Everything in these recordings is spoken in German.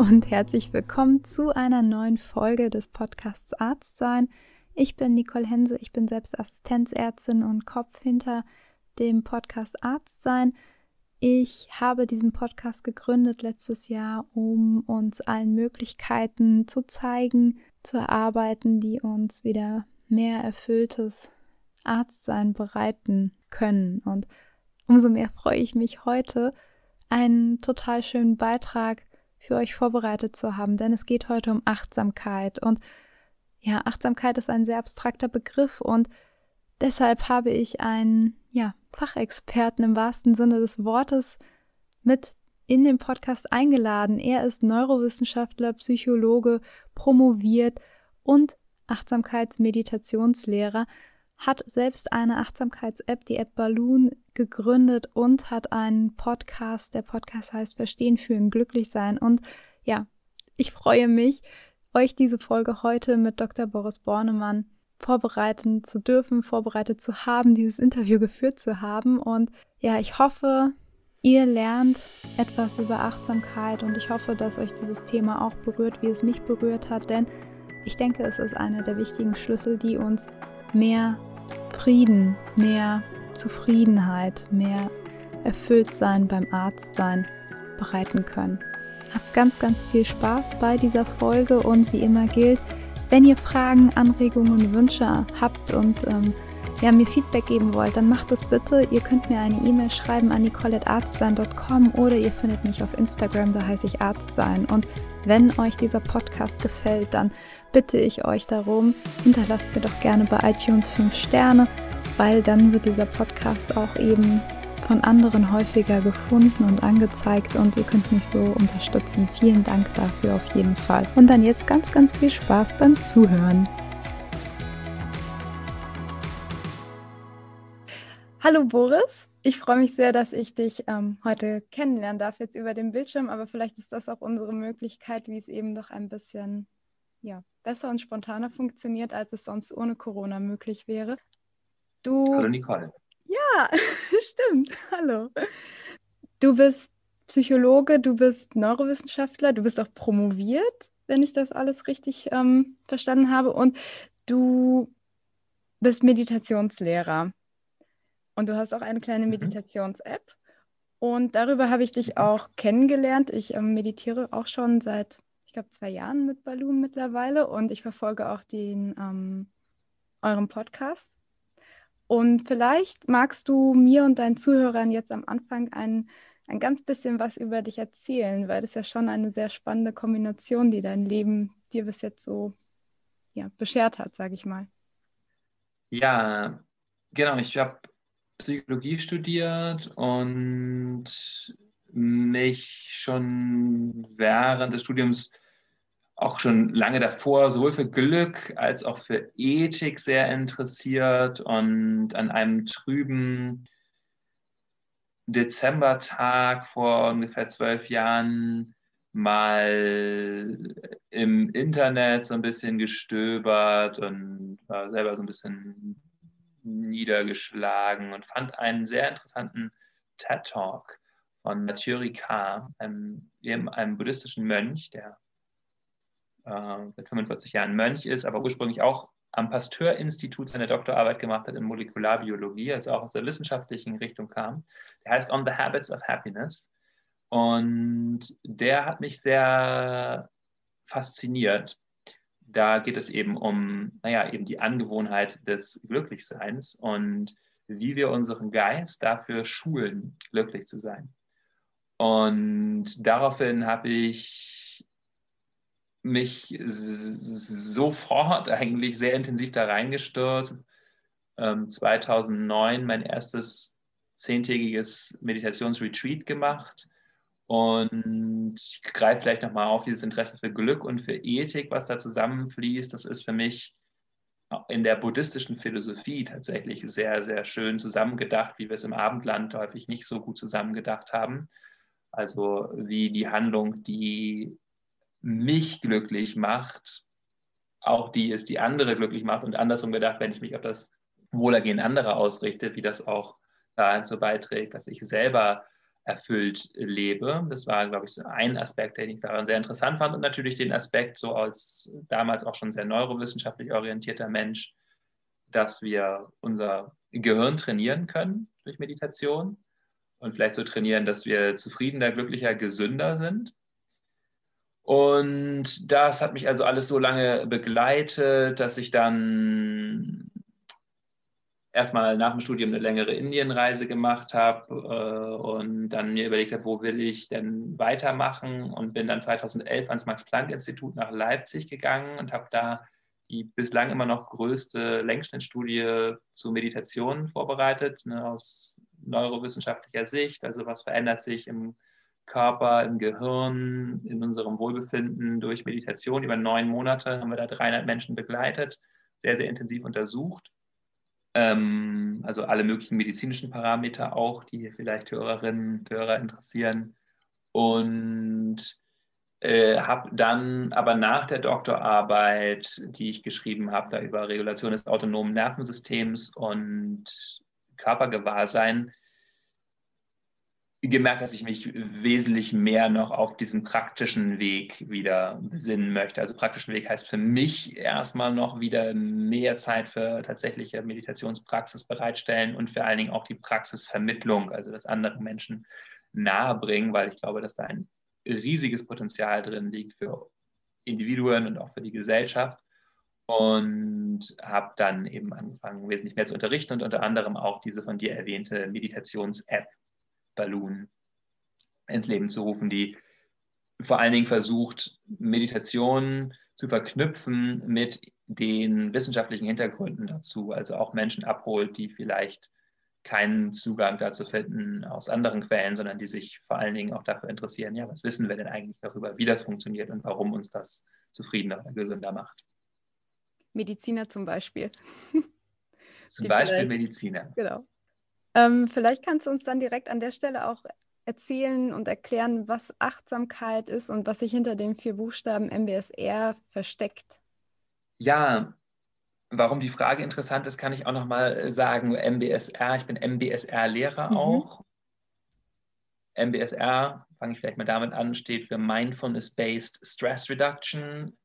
und herzlich willkommen zu einer neuen Folge des Podcasts Arztsein. Ich bin Nicole Hense, ich bin selbst Assistenzärztin und Kopf hinter dem Podcast Arztsein. Ich habe diesen Podcast gegründet letztes Jahr, um uns allen Möglichkeiten zu zeigen, zu erarbeiten, die uns wieder mehr erfülltes Arztsein bereiten können. Und umso mehr freue ich mich heute, einen total schönen Beitrag für euch vorbereitet zu haben, denn es geht heute um Achtsamkeit. Und ja, Achtsamkeit ist ein sehr abstrakter Begriff und deshalb habe ich einen ja, Fachexperten im wahrsten Sinne des Wortes mit in den Podcast eingeladen. Er ist Neurowissenschaftler, Psychologe, promoviert und Achtsamkeitsmeditationslehrer hat selbst eine Achtsamkeits-App, die App Balloon, gegründet und hat einen Podcast. Der Podcast heißt Verstehen, Fühlen, Glücklich sein. Und ja, ich freue mich, euch diese Folge heute mit Dr. Boris Bornemann vorbereiten zu dürfen, vorbereitet zu haben, dieses Interview geführt zu haben. Und ja, ich hoffe, ihr lernt etwas über Achtsamkeit und ich hoffe, dass euch dieses Thema auch berührt, wie es mich berührt hat, denn ich denke, es ist einer der wichtigen Schlüssel, die uns mehr Frieden, mehr Zufriedenheit, mehr Erfülltsein beim Arztsein bereiten können. Habt ganz, ganz viel Spaß bei dieser Folge und wie immer gilt, wenn ihr Fragen, Anregungen, Wünsche habt und ähm, ja, mir Feedback geben wollt, dann macht das bitte. Ihr könnt mir eine E-Mail schreiben an nicolettarztsein.com oder ihr findet mich auf Instagram, da heiße ich Arztsein. Und wenn euch dieser Podcast gefällt, dann bitte ich euch darum, hinterlasst mir doch gerne bei iTunes 5 Sterne, weil dann wird dieser Podcast auch eben von anderen häufiger gefunden und angezeigt und ihr könnt mich so unterstützen. Vielen Dank dafür auf jeden Fall. Und dann jetzt ganz, ganz viel Spaß beim Zuhören. Hallo Boris, ich freue mich sehr, dass ich dich ähm, heute kennenlernen darf, jetzt über den Bildschirm, aber vielleicht ist das auch unsere Möglichkeit, wie es eben doch ein bisschen ja, besser und spontaner funktioniert, als es sonst ohne Corona möglich wäre. Du, Hallo Nicole. Ja, stimmt. Hallo. Du bist Psychologe, du bist Neurowissenschaftler, du bist auch promoviert, wenn ich das alles richtig ähm, verstanden habe. Und du bist Meditationslehrer. Und du hast auch eine kleine mhm. Meditations-App. Und darüber habe ich dich mhm. auch kennengelernt. Ich ähm, meditiere auch schon seit, ich glaube, zwei Jahren mit Balloon mittlerweile. Und ich verfolge auch den ähm, euren Podcast. Und vielleicht magst du mir und deinen Zuhörern jetzt am Anfang ein, ein ganz bisschen was über dich erzählen, weil das ja schon eine sehr spannende Kombination, die dein Leben dir bis jetzt so ja, beschert hat, sage ich mal. Ja, genau. Ich habe Psychologie studiert und mich schon während des Studiums auch schon lange davor sowohl für Glück als auch für Ethik sehr interessiert und an einem trüben Dezembertag vor ungefähr zwölf Jahren mal im Internet so ein bisschen gestöbert und war selber so ein bisschen niedergeschlagen und fand einen sehr interessanten TED Talk von Mathieu einem, einem buddhistischen Mönch, der äh, seit 45 Jahren Mönch ist, aber ursprünglich auch am Pasteur-Institut seine Doktorarbeit gemacht hat in Molekularbiologie, also auch aus der wissenschaftlichen Richtung kam. Der heißt On the Habits of Happiness. Und der hat mich sehr fasziniert. Da geht es eben um, naja, eben die Angewohnheit des Glücklichseins und wie wir unseren Geist dafür schulen, glücklich zu sein. Und daraufhin habe ich mich sofort eigentlich sehr intensiv da reingestürzt. Ähm, 2009 mein erstes zehntägiges Meditationsretreat gemacht und ich greife vielleicht nochmal auf dieses Interesse für Glück und für Ethik, was da zusammenfließt. Das ist für mich in der buddhistischen Philosophie tatsächlich sehr, sehr schön zusammengedacht, wie wir es im Abendland häufig nicht so gut zusammengedacht haben. Also wie die Handlung, die mich glücklich macht, auch die ist, die andere glücklich macht und andersrum gedacht, wenn ich mich auf das Wohlergehen anderer ausrichte, wie das auch dazu beiträgt, dass ich selber erfüllt lebe. Das war, glaube ich, so ein Aspekt, den ich daran sehr interessant fand. Und natürlich den Aspekt, so als damals auch schon sehr neurowissenschaftlich orientierter Mensch, dass wir unser Gehirn trainieren können durch Meditation und vielleicht so trainieren, dass wir zufriedener, glücklicher, gesünder sind. Und das hat mich also alles so lange begleitet, dass ich dann erstmal nach dem Studium eine längere Indienreise gemacht habe äh, und dann mir überlegt habe, wo will ich denn weitermachen und bin dann 2011 ans Max-Planck-Institut nach Leipzig gegangen und habe da die bislang immer noch größte Längsschnittstudie zu Meditation vorbereitet, ne, aus neurowissenschaftlicher Sicht. Also was verändert sich im Körper, im Gehirn, in unserem Wohlbefinden durch Meditation. Über neun Monate haben wir da 300 Menschen begleitet, sehr, sehr intensiv untersucht. Ähm, also alle möglichen medizinischen Parameter auch, die vielleicht Hörerinnen und Hörer interessieren. Und äh, habe dann aber nach der Doktorarbeit, die ich geschrieben habe, da über Regulation des autonomen Nervensystems und Körpergewahrsein, gemerkt, dass ich mich wesentlich mehr noch auf diesen praktischen Weg wieder besinnen möchte. Also praktischen Weg heißt für mich erstmal noch wieder mehr Zeit für tatsächliche Meditationspraxis bereitstellen und vor allen Dingen auch die Praxisvermittlung, also das anderen Menschen nahebringen, weil ich glaube, dass da ein riesiges Potenzial drin liegt für Individuen und auch für die Gesellschaft. Und habe dann eben angefangen, wesentlich mehr zu unterrichten und unter anderem auch diese von dir erwähnte Meditations-App Balloon ins Leben zu rufen, die vor allen Dingen versucht, Meditation zu verknüpfen mit den wissenschaftlichen Hintergründen dazu, also auch Menschen abholt, die vielleicht keinen Zugang dazu finden aus anderen Quellen, sondern die sich vor allen Dingen auch dafür interessieren, ja, was wissen wir denn eigentlich darüber, wie das funktioniert und warum uns das zufriedener oder gesünder macht. Mediziner zum Beispiel. Zum Beispiel Mediziner. Genau. Ähm, vielleicht kannst du uns dann direkt an der Stelle auch erzählen und erklären, was Achtsamkeit ist und was sich hinter den vier Buchstaben MBSR versteckt. Ja, warum die Frage interessant ist, kann ich auch nochmal sagen. MBSR, ich bin MBSR-Lehrer mhm. auch. MBSR, fange ich vielleicht mal damit an, steht für Mindfulness-Based Stress Reduction.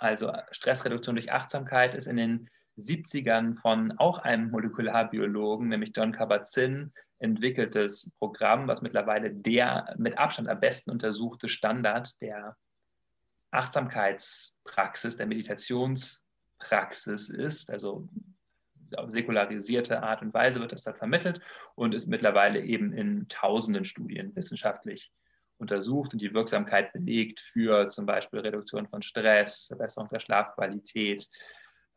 Also Stressreduktion durch Achtsamkeit ist in den 70ern von auch einem Molekularbiologen, nämlich John Kabat-Zinn, entwickeltes Programm, was mittlerweile der mit Abstand am besten untersuchte Standard der Achtsamkeitspraxis, der Meditationspraxis ist. Also auf säkularisierte Art und Weise wird das da vermittelt und ist mittlerweile eben in tausenden Studien wissenschaftlich untersucht und die Wirksamkeit belegt für zum Beispiel Reduktion von Stress, Verbesserung der Schlafqualität,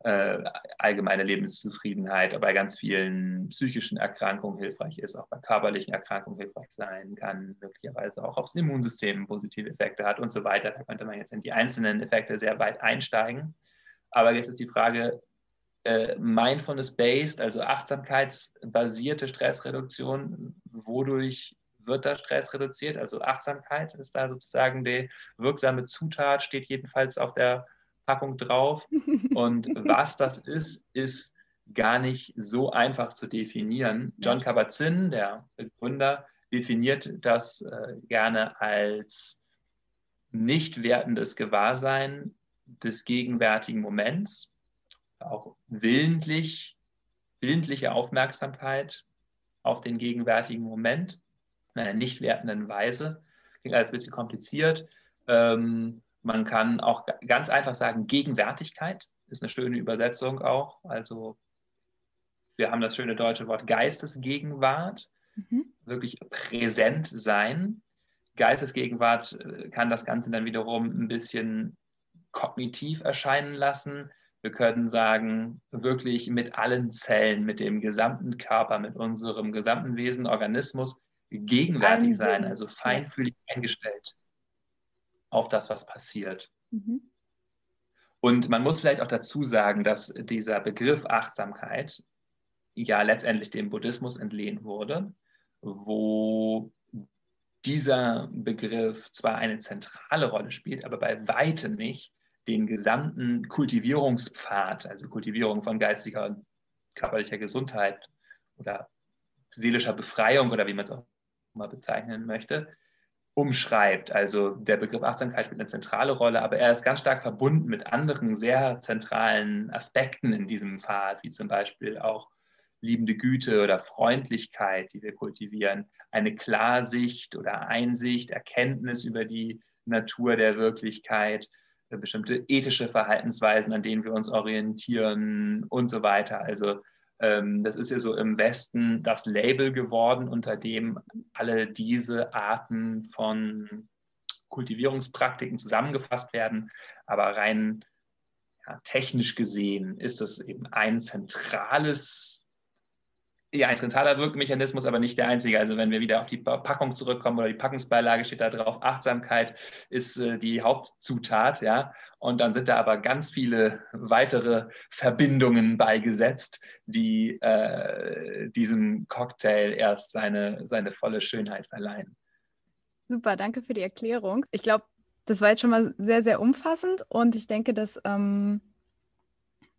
äh, allgemeine Lebenszufriedenheit, bei ganz vielen psychischen Erkrankungen hilfreich ist, auch bei körperlichen Erkrankungen hilfreich sein kann, möglicherweise auch aufs Immunsystem positive Effekte hat und so weiter. Da könnte man jetzt in die einzelnen Effekte sehr weit einsteigen. Aber jetzt ist die Frage, äh, Mindfulness-based, also achtsamkeitsbasierte Stressreduktion, wodurch wird da Stress reduziert? Also Achtsamkeit ist da sozusagen die wirksame Zutat, steht jedenfalls auf der Packung drauf. Und was das ist, ist gar nicht so einfach zu definieren. John Kabat-Zinn, der Begründer, definiert das äh, gerne als nicht wertendes Gewahrsein des gegenwärtigen Moments, auch willentlich, willentliche Aufmerksamkeit auf den gegenwärtigen Moment in einer nicht wertenden Weise. Klingt alles ein bisschen kompliziert. Ähm, man kann auch ganz einfach sagen, Gegenwärtigkeit ist eine schöne Übersetzung auch. Also wir haben das schöne deutsche Wort Geistesgegenwart, mhm. wirklich präsent sein. Geistesgegenwart äh, kann das Ganze dann wiederum ein bisschen kognitiv erscheinen lassen. Wir können sagen, wirklich mit allen Zellen, mit dem gesamten Körper, mit unserem gesamten Wesen, Organismus gegenwärtig sein, also feinfühlig eingestellt auf das, was passiert. Mhm. Und man muss vielleicht auch dazu sagen, dass dieser Begriff Achtsamkeit ja letztendlich dem Buddhismus entlehnt wurde, wo dieser Begriff zwar eine zentrale Rolle spielt, aber bei weitem nicht den gesamten Kultivierungspfad, also Kultivierung von geistiger und körperlicher Gesundheit oder seelischer Befreiung oder wie man es auch mal bezeichnen möchte, umschreibt. Also der Begriff Achtsamkeit spielt eine zentrale Rolle, aber er ist ganz stark verbunden mit anderen sehr zentralen Aspekten in diesem Pfad, wie zum Beispiel auch liebende Güte oder Freundlichkeit, die wir kultivieren, eine Klarsicht oder Einsicht, Erkenntnis über die Natur der Wirklichkeit, bestimmte ethische Verhaltensweisen, an denen wir uns orientieren und so weiter. Also das ist ja so im Westen das Label geworden, unter dem alle diese Arten von Kultivierungspraktiken zusammengefasst werden. Aber rein ja, technisch gesehen ist das eben ein zentrales ja, ein zentraler Wirkmechanismus, aber nicht der einzige. Also wenn wir wieder auf die Packung zurückkommen oder die Packungsbeilage steht da drauf, Achtsamkeit ist äh, die Hauptzutat, ja. Und dann sind da aber ganz viele weitere Verbindungen beigesetzt, die äh, diesem Cocktail erst seine, seine volle Schönheit verleihen. Super, danke für die Erklärung. Ich glaube, das war jetzt schon mal sehr, sehr umfassend und ich denke, dass ähm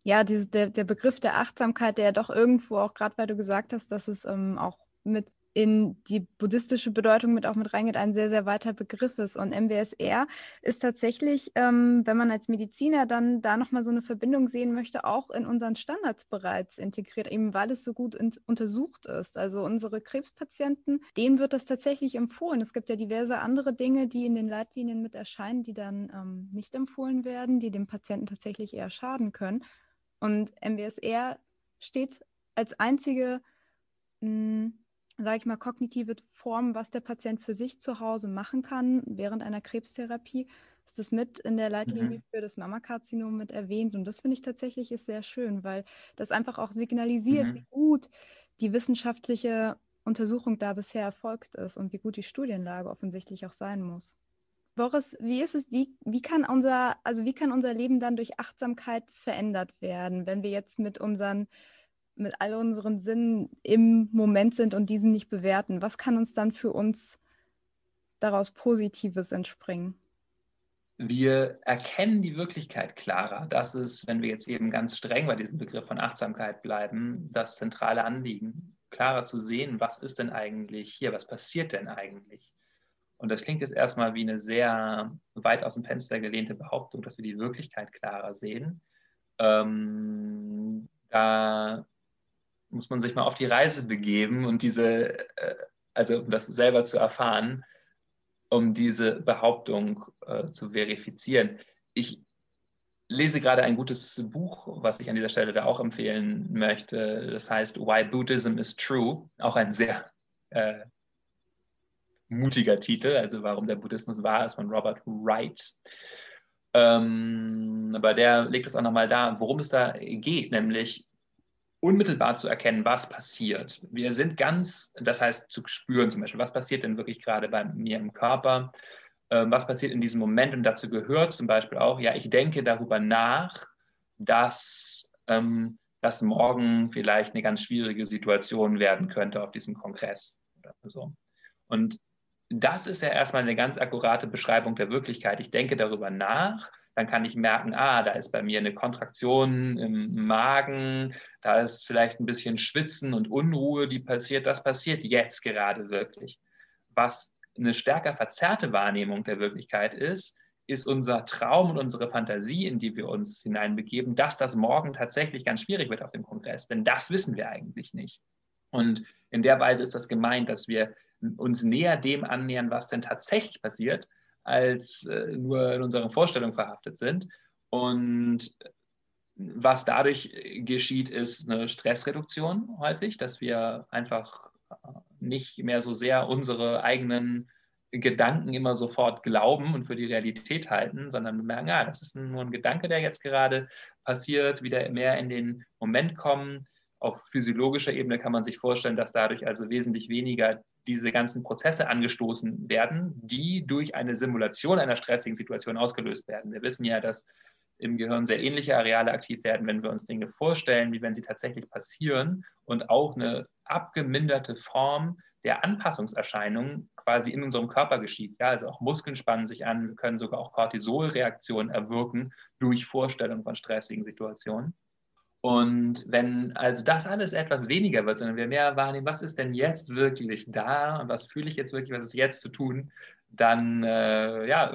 ja, diese, der, der Begriff der Achtsamkeit, der ja doch irgendwo auch, gerade weil du gesagt hast, dass es ähm, auch mit in die buddhistische Bedeutung mit auch mit reingeht, ein sehr, sehr weiter Begriff ist. Und MBSR ist tatsächlich, ähm, wenn man als Mediziner dann da nochmal so eine Verbindung sehen möchte, auch in unseren Standards bereits integriert, eben weil es so gut in, untersucht ist. Also unsere Krebspatienten, denen wird das tatsächlich empfohlen. Es gibt ja diverse andere Dinge, die in den Leitlinien mit erscheinen, die dann ähm, nicht empfohlen werden, die dem Patienten tatsächlich eher schaden können. Und MBSR steht als einzige, hm, sage ich mal, kognitive Form, was der Patient für sich zu Hause machen kann während einer Krebstherapie. Ist das mit in der Leitlinie mhm. für das Mammakarzinom mit erwähnt. Und das finde ich tatsächlich ist sehr schön, weil das einfach auch signalisiert, mhm. wie gut die wissenschaftliche Untersuchung da bisher erfolgt ist und wie gut die Studienlage offensichtlich auch sein muss. Boris, wie ist es, wie, wie kann unser, also wie kann unser Leben dann durch Achtsamkeit verändert werden, wenn wir jetzt mit unseren, mit all unseren Sinnen im Moment sind und diesen nicht bewerten? Was kann uns dann für uns daraus Positives entspringen? Wir erkennen die Wirklichkeit klarer. Das ist, wenn wir jetzt eben ganz streng bei diesem Begriff von Achtsamkeit bleiben, das zentrale Anliegen, klarer zu sehen, was ist denn eigentlich hier, was passiert denn eigentlich? Und das klingt jetzt erstmal wie eine sehr weit aus dem Fenster gelehnte Behauptung, dass wir die Wirklichkeit klarer sehen. Ähm, da muss man sich mal auf die Reise begeben und diese, äh, also um das selber zu erfahren, um diese Behauptung äh, zu verifizieren. Ich lese gerade ein gutes Buch, was ich an dieser Stelle da auch empfehlen möchte. Das heißt Why Buddhism is True. Auch ein sehr äh, mutiger Titel, also warum der Buddhismus wahr ist, von Robert Wright. Ähm, aber der legt es auch nochmal da, worum es da geht, nämlich unmittelbar zu erkennen, was passiert. Wir sind ganz, das heißt zu spüren zum Beispiel, was passiert denn wirklich gerade bei mir im Körper, ähm, was passiert in diesem Moment und dazu gehört zum Beispiel auch, ja, ich denke darüber nach, dass ähm, das morgen vielleicht eine ganz schwierige Situation werden könnte auf diesem Kongress oder so. Und das ist ja erstmal eine ganz akkurate Beschreibung der Wirklichkeit. Ich denke darüber nach, dann kann ich merken, ah, da ist bei mir eine Kontraktion im Magen, da ist vielleicht ein bisschen Schwitzen und Unruhe, die passiert. Das passiert jetzt gerade wirklich. Was eine stärker verzerrte Wahrnehmung der Wirklichkeit ist, ist unser Traum und unsere Fantasie, in die wir uns hineinbegeben, dass das morgen tatsächlich ganz schwierig wird auf dem Kongress. Denn das wissen wir eigentlich nicht. Und in der Weise ist das gemeint, dass wir uns näher dem annähern, was denn tatsächlich passiert, als äh, nur in unseren Vorstellungen verhaftet sind. Und was dadurch geschieht, ist eine Stressreduktion häufig, dass wir einfach nicht mehr so sehr unsere eigenen Gedanken immer sofort glauben und für die Realität halten, sondern merken, ja, das ist nur ein Gedanke, der jetzt gerade passiert, wieder mehr in den Moment kommen. Auf physiologischer Ebene kann man sich vorstellen, dass dadurch also wesentlich weniger diese ganzen Prozesse angestoßen werden, die durch eine Simulation einer stressigen Situation ausgelöst werden. Wir wissen ja, dass im Gehirn sehr ähnliche Areale aktiv werden, wenn wir uns Dinge vorstellen, wie wenn sie tatsächlich passieren und auch eine abgeminderte Form der Anpassungserscheinungen quasi in unserem Körper geschieht. Ja, also auch Muskeln spannen sich an, wir können sogar auch Cortisolreaktionen erwirken durch Vorstellung von stressigen Situationen. Und wenn also das alles etwas weniger wird, sondern wir mehr wahrnehmen, was ist denn jetzt wirklich da und was fühle ich jetzt wirklich, was ist jetzt zu tun, dann äh, ja,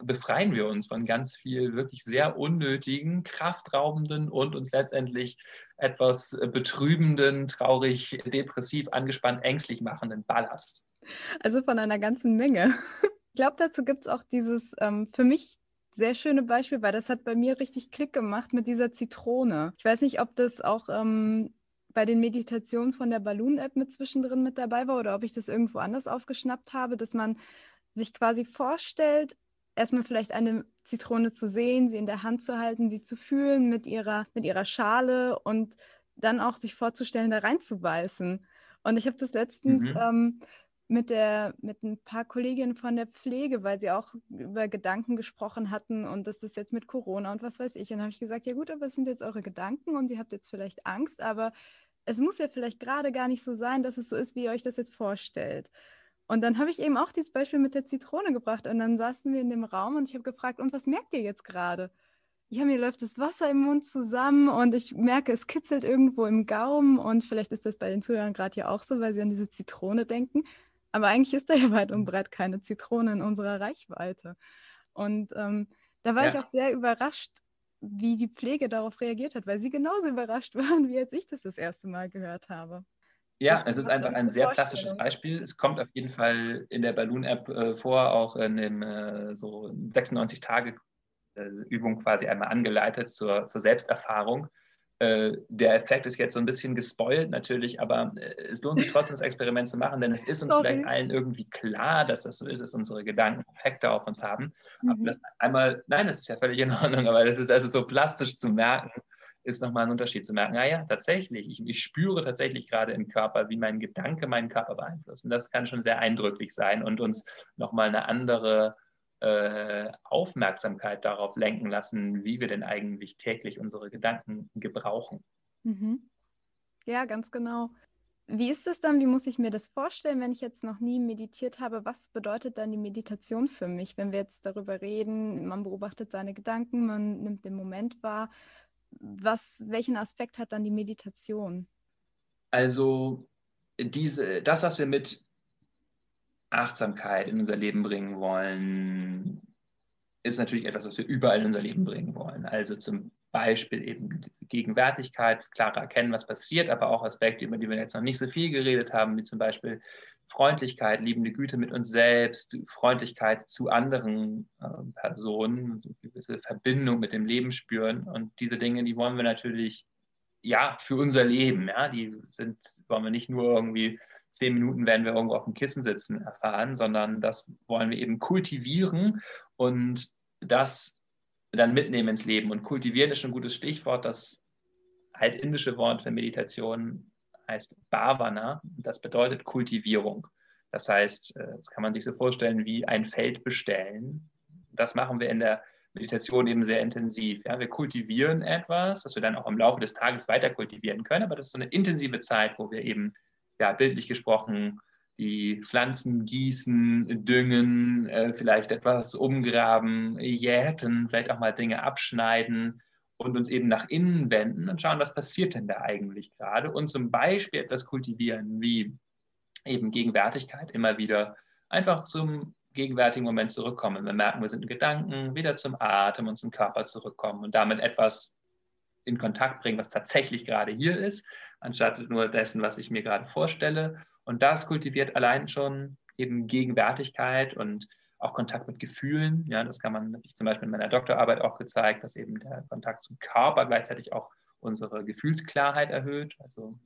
befreien wir uns von ganz viel wirklich sehr unnötigen, kraftraubenden und uns letztendlich etwas betrübenden, traurig, depressiv, angespannt, ängstlich machenden Ballast. Also von einer ganzen Menge. Ich glaube, dazu gibt es auch dieses ähm, für mich sehr schöne Beispiel, weil das hat bei mir richtig Klick gemacht mit dieser Zitrone. Ich weiß nicht, ob das auch ähm, bei den Meditationen von der Balloon-App mit zwischendrin mit dabei war oder ob ich das irgendwo anders aufgeschnappt habe, dass man sich quasi vorstellt, erstmal vielleicht eine Zitrone zu sehen, sie in der Hand zu halten, sie zu fühlen mit ihrer, mit ihrer Schale und dann auch sich vorzustellen, da reinzubeißen. Und ich habe das letztens mhm. ähm, mit, der, mit ein paar Kolleginnen von der Pflege, weil sie auch über Gedanken gesprochen hatten und das ist jetzt mit Corona und was weiß ich. Und dann habe ich gesagt, ja gut, aber es sind jetzt eure Gedanken und ihr habt jetzt vielleicht Angst, aber es muss ja vielleicht gerade gar nicht so sein, dass es so ist, wie ihr euch das jetzt vorstellt. Und dann habe ich eben auch dieses Beispiel mit der Zitrone gebracht und dann saßen wir in dem Raum und ich habe gefragt, und was merkt ihr jetzt gerade? Ja, mir läuft das Wasser im Mund zusammen und ich merke, es kitzelt irgendwo im Gaumen und vielleicht ist das bei den Zuhörern gerade ja auch so, weil sie an diese Zitrone denken. Aber eigentlich ist da ja weit und breit keine Zitrone in unserer Reichweite. Und ähm, da war ja. ich auch sehr überrascht, wie die Pflege darauf reagiert hat, weil sie genauso überrascht waren, wie als ich das das erste Mal gehört habe. Ja, es ist einfach ein sehr plastisches Beispiel. Es kommt auf jeden Fall in der Balloon-App äh, vor, auch in dem äh, so 96 Tage äh, Übung quasi einmal angeleitet zur, zur Selbsterfahrung. Äh, der Effekt ist jetzt so ein bisschen gespoilt natürlich, aber äh, es lohnt sich trotzdem, das Experiment zu machen, denn es ist uns Sorry. vielleicht allen irgendwie klar, dass das so ist, dass unsere Gedanken Effekte auf uns haben. Mhm. Aber das einmal, nein, das ist ja völlig in Ordnung, aber das ist also so plastisch zu merken, ist nochmal ein Unterschied zu merken, naja, tatsächlich, ich, ich, spüre tatsächlich gerade im Körper, wie mein Gedanke meinen Körper beeinflusst. Und das kann schon sehr eindrücklich sein und uns nochmal eine andere Aufmerksamkeit darauf lenken lassen, wie wir denn eigentlich täglich unsere Gedanken gebrauchen. Mhm. Ja, ganz genau. Wie ist es dann? Wie muss ich mir das vorstellen, wenn ich jetzt noch nie meditiert habe? Was bedeutet dann die Meditation für mich, wenn wir jetzt darüber reden? Man beobachtet seine Gedanken, man nimmt den Moment wahr. Was, welchen Aspekt hat dann die Meditation? Also diese, das, was wir mit Achtsamkeit in unser Leben bringen wollen, ist natürlich etwas, was wir überall in unser Leben bringen wollen. Also zum Beispiel eben Gegenwärtigkeit, das klare Erkennen, was passiert, aber auch Aspekte, über die wir jetzt noch nicht so viel geredet haben, wie zum Beispiel Freundlichkeit, liebende Güte mit uns selbst, Freundlichkeit zu anderen äh, Personen, eine gewisse Verbindung mit dem Leben spüren. Und diese Dinge, die wollen wir natürlich ja für unser Leben. Ja, die sind, wollen wir nicht nur irgendwie zehn Minuten werden wir irgendwo auf dem Kissen sitzen erfahren, sondern das wollen wir eben kultivieren und das dann mitnehmen ins Leben. Und kultivieren ist schon ein gutes Stichwort. Das altindische Wort für Meditation heißt Bhavana. Das bedeutet Kultivierung. Das heißt, äh, das kann man sich so vorstellen wie ein Feld bestellen. Das machen wir in der Meditation eben sehr intensiv. Ja, wir kultivieren etwas, was wir dann auch im Laufe des Tages weiter kultivieren können, aber das ist so eine intensive Zeit, wo wir eben ja, bildlich gesprochen, die Pflanzen gießen, düngen, äh, vielleicht etwas umgraben, jäten, vielleicht auch mal Dinge abschneiden und uns eben nach innen wenden und schauen, was passiert denn da eigentlich gerade und zum Beispiel etwas kultivieren wie eben Gegenwärtigkeit immer wieder einfach zum gegenwärtigen Moment zurückkommen. Wir merken, wir sind in Gedanken, wieder zum Atem und zum Körper zurückkommen und damit etwas in Kontakt bringen, was tatsächlich gerade hier ist, anstatt nur dessen, was ich mir gerade vorstelle. Und das kultiviert allein schon eben Gegenwärtigkeit und auch Kontakt mit Gefühlen. Ja, das kann man zum Beispiel in meiner Doktorarbeit auch gezeigt, dass eben der Kontakt zum Körper gleichzeitig auch unsere Gefühlsklarheit erhöht. Also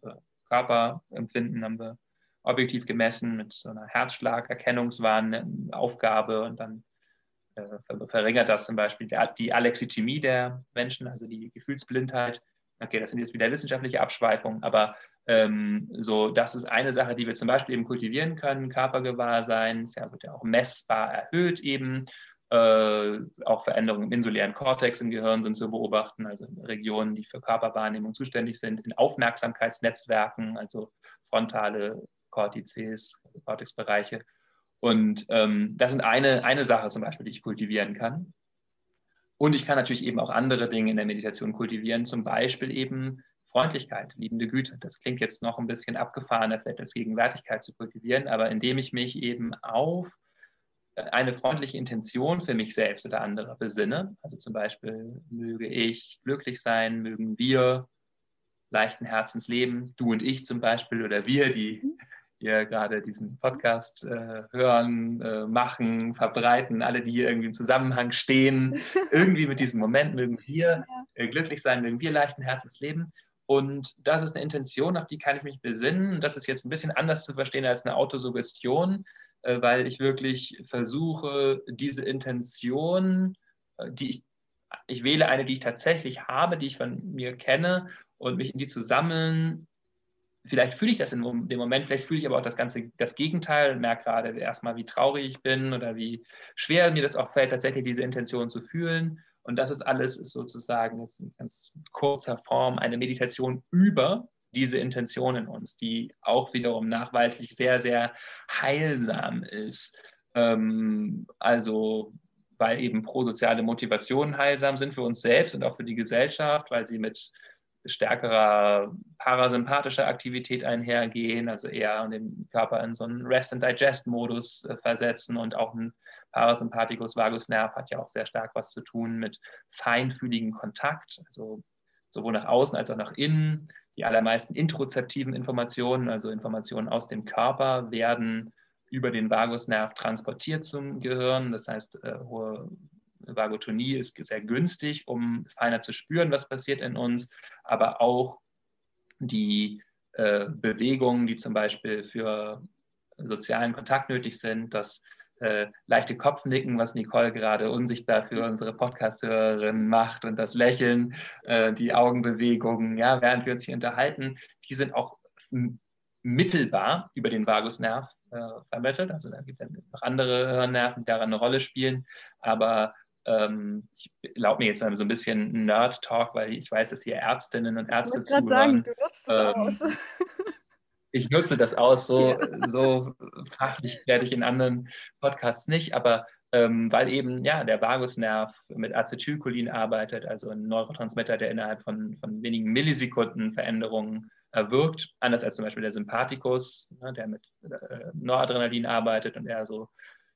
Körperempfinden haben wir objektiv gemessen mit so einer Herzschlagerkennungswarnaufgabe und dann äh, verringert das zum Beispiel die Alexithymie der Menschen, also die Gefühlsblindheit. Okay, das sind jetzt wieder wissenschaftliche Abschweifungen, aber ähm, so, das ist eine Sache, die wir zum Beispiel eben kultivieren können. Körpergewahrsein, ja, wird ja auch messbar erhöht eben. Äh, auch Veränderungen im insulären Kortex im Gehirn sind zu beobachten, also Regionen, die für Körperwahrnehmung zuständig sind, in Aufmerksamkeitsnetzwerken, also frontale Cortices, Cortexbereiche und ähm, das sind eine, eine Sache zum Beispiel, die ich kultivieren kann. Und ich kann natürlich eben auch andere Dinge in der Meditation kultivieren, zum Beispiel eben Freundlichkeit, liebende Güte. Das klingt jetzt noch ein bisschen abgefahrener, vielleicht als Gegenwärtigkeit zu kultivieren, aber indem ich mich eben auf eine freundliche Intention für mich selbst oder andere besinne, also zum Beispiel möge ich glücklich sein, mögen wir leichten Herzens leben, du und ich zum Beispiel oder wir, die mhm hier gerade diesen Podcast äh, hören, äh, machen, verbreiten, alle, die hier irgendwie im Zusammenhang stehen, irgendwie mit diesem Moment mögen wir äh, glücklich sein, mögen wir leichten Herzens leben. Und das ist eine Intention, auf die kann ich mich besinnen. Das ist jetzt ein bisschen anders zu verstehen als eine Autosuggestion, äh, weil ich wirklich versuche, diese Intention, äh, die ich, ich wähle eine, die ich tatsächlich habe, die ich von mir kenne und mich in die zu sammeln vielleicht fühle ich das in dem Moment, vielleicht fühle ich aber auch das ganze, das Gegenteil, merke gerade erstmal, wie traurig ich bin oder wie schwer mir das auch fällt, tatsächlich diese Intention zu fühlen. Und das ist alles sozusagen jetzt in ganz kurzer Form eine Meditation über diese Intention in uns, die auch wiederum nachweislich sehr, sehr heilsam ist. Ähm, also weil eben prosoziale Motivationen heilsam sind für uns selbst und auch für die Gesellschaft, weil sie mit stärkerer parasympathischer Aktivität einhergehen, also eher den Körper in so einen Rest-and-Digest-Modus äh, versetzen und auch ein Parasympathikus Vagus Nerv hat ja auch sehr stark was zu tun mit feinfühligen Kontakt, also sowohl nach außen als auch nach innen. Die allermeisten introzeptiven Informationen, also Informationen aus dem Körper, werden über den Vagusnerv transportiert zum Gehirn. Das heißt, äh, hohe Vagotonie ist sehr günstig, um feiner zu spüren, was passiert in uns, aber auch die äh, Bewegungen, die zum Beispiel für sozialen Kontakt nötig sind, das äh, leichte Kopfnicken, was Nicole gerade unsichtbar für unsere Podcast-Hörerin macht und das Lächeln, äh, die Augenbewegungen, ja, während wir uns hier unterhalten, die sind auch mittelbar über den Vagusnerv äh, vermittelt. Also da gibt es noch andere Hirnnerven, die daran eine Rolle spielen, aber ähm, ich erlaube mir jetzt so ein bisschen Nerd-Talk, weil ich weiß, dass hier Ärztinnen und Ärzte ich zuhören. Sagen, du nutzt ähm, aus. ich nutze das aus, so, ja. so fachlich werde ich in anderen Podcasts nicht, aber ähm, weil eben ja, der Vagusnerv mit Acetylcholin arbeitet, also ein Neurotransmitter, der innerhalb von, von wenigen Millisekunden Veränderungen erwirkt, anders als zum Beispiel der Sympathikus, ne, der mit äh, Noradrenalin arbeitet und er so